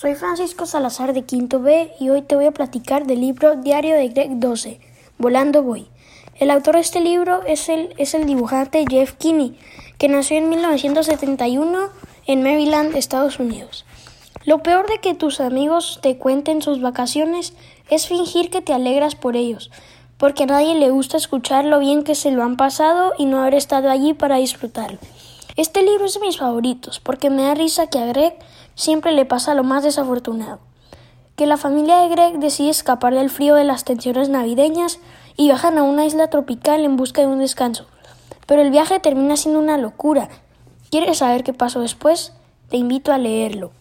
soy Francisco Salazar de Quinto B y hoy te voy a platicar del libro Diario de Greg 12, Volando Voy. El autor de este libro es el, es el dibujante Jeff Kinney, que nació en 1971 en Maryland, Estados Unidos. Lo peor de que tus amigos te cuenten sus vacaciones es fingir que te alegras por ellos, porque a nadie le gusta escuchar lo bien que se lo han pasado y no haber estado allí para disfrutarlo. Este libro es de mis favoritos, porque me da risa que a Greg siempre le pasa lo más desafortunado. Que la familia de Greg decide escapar del frío de las tensiones navideñas y viajan a una isla tropical en busca de un descanso. Pero el viaje termina siendo una locura. ¿Quieres saber qué pasó después? Te invito a leerlo.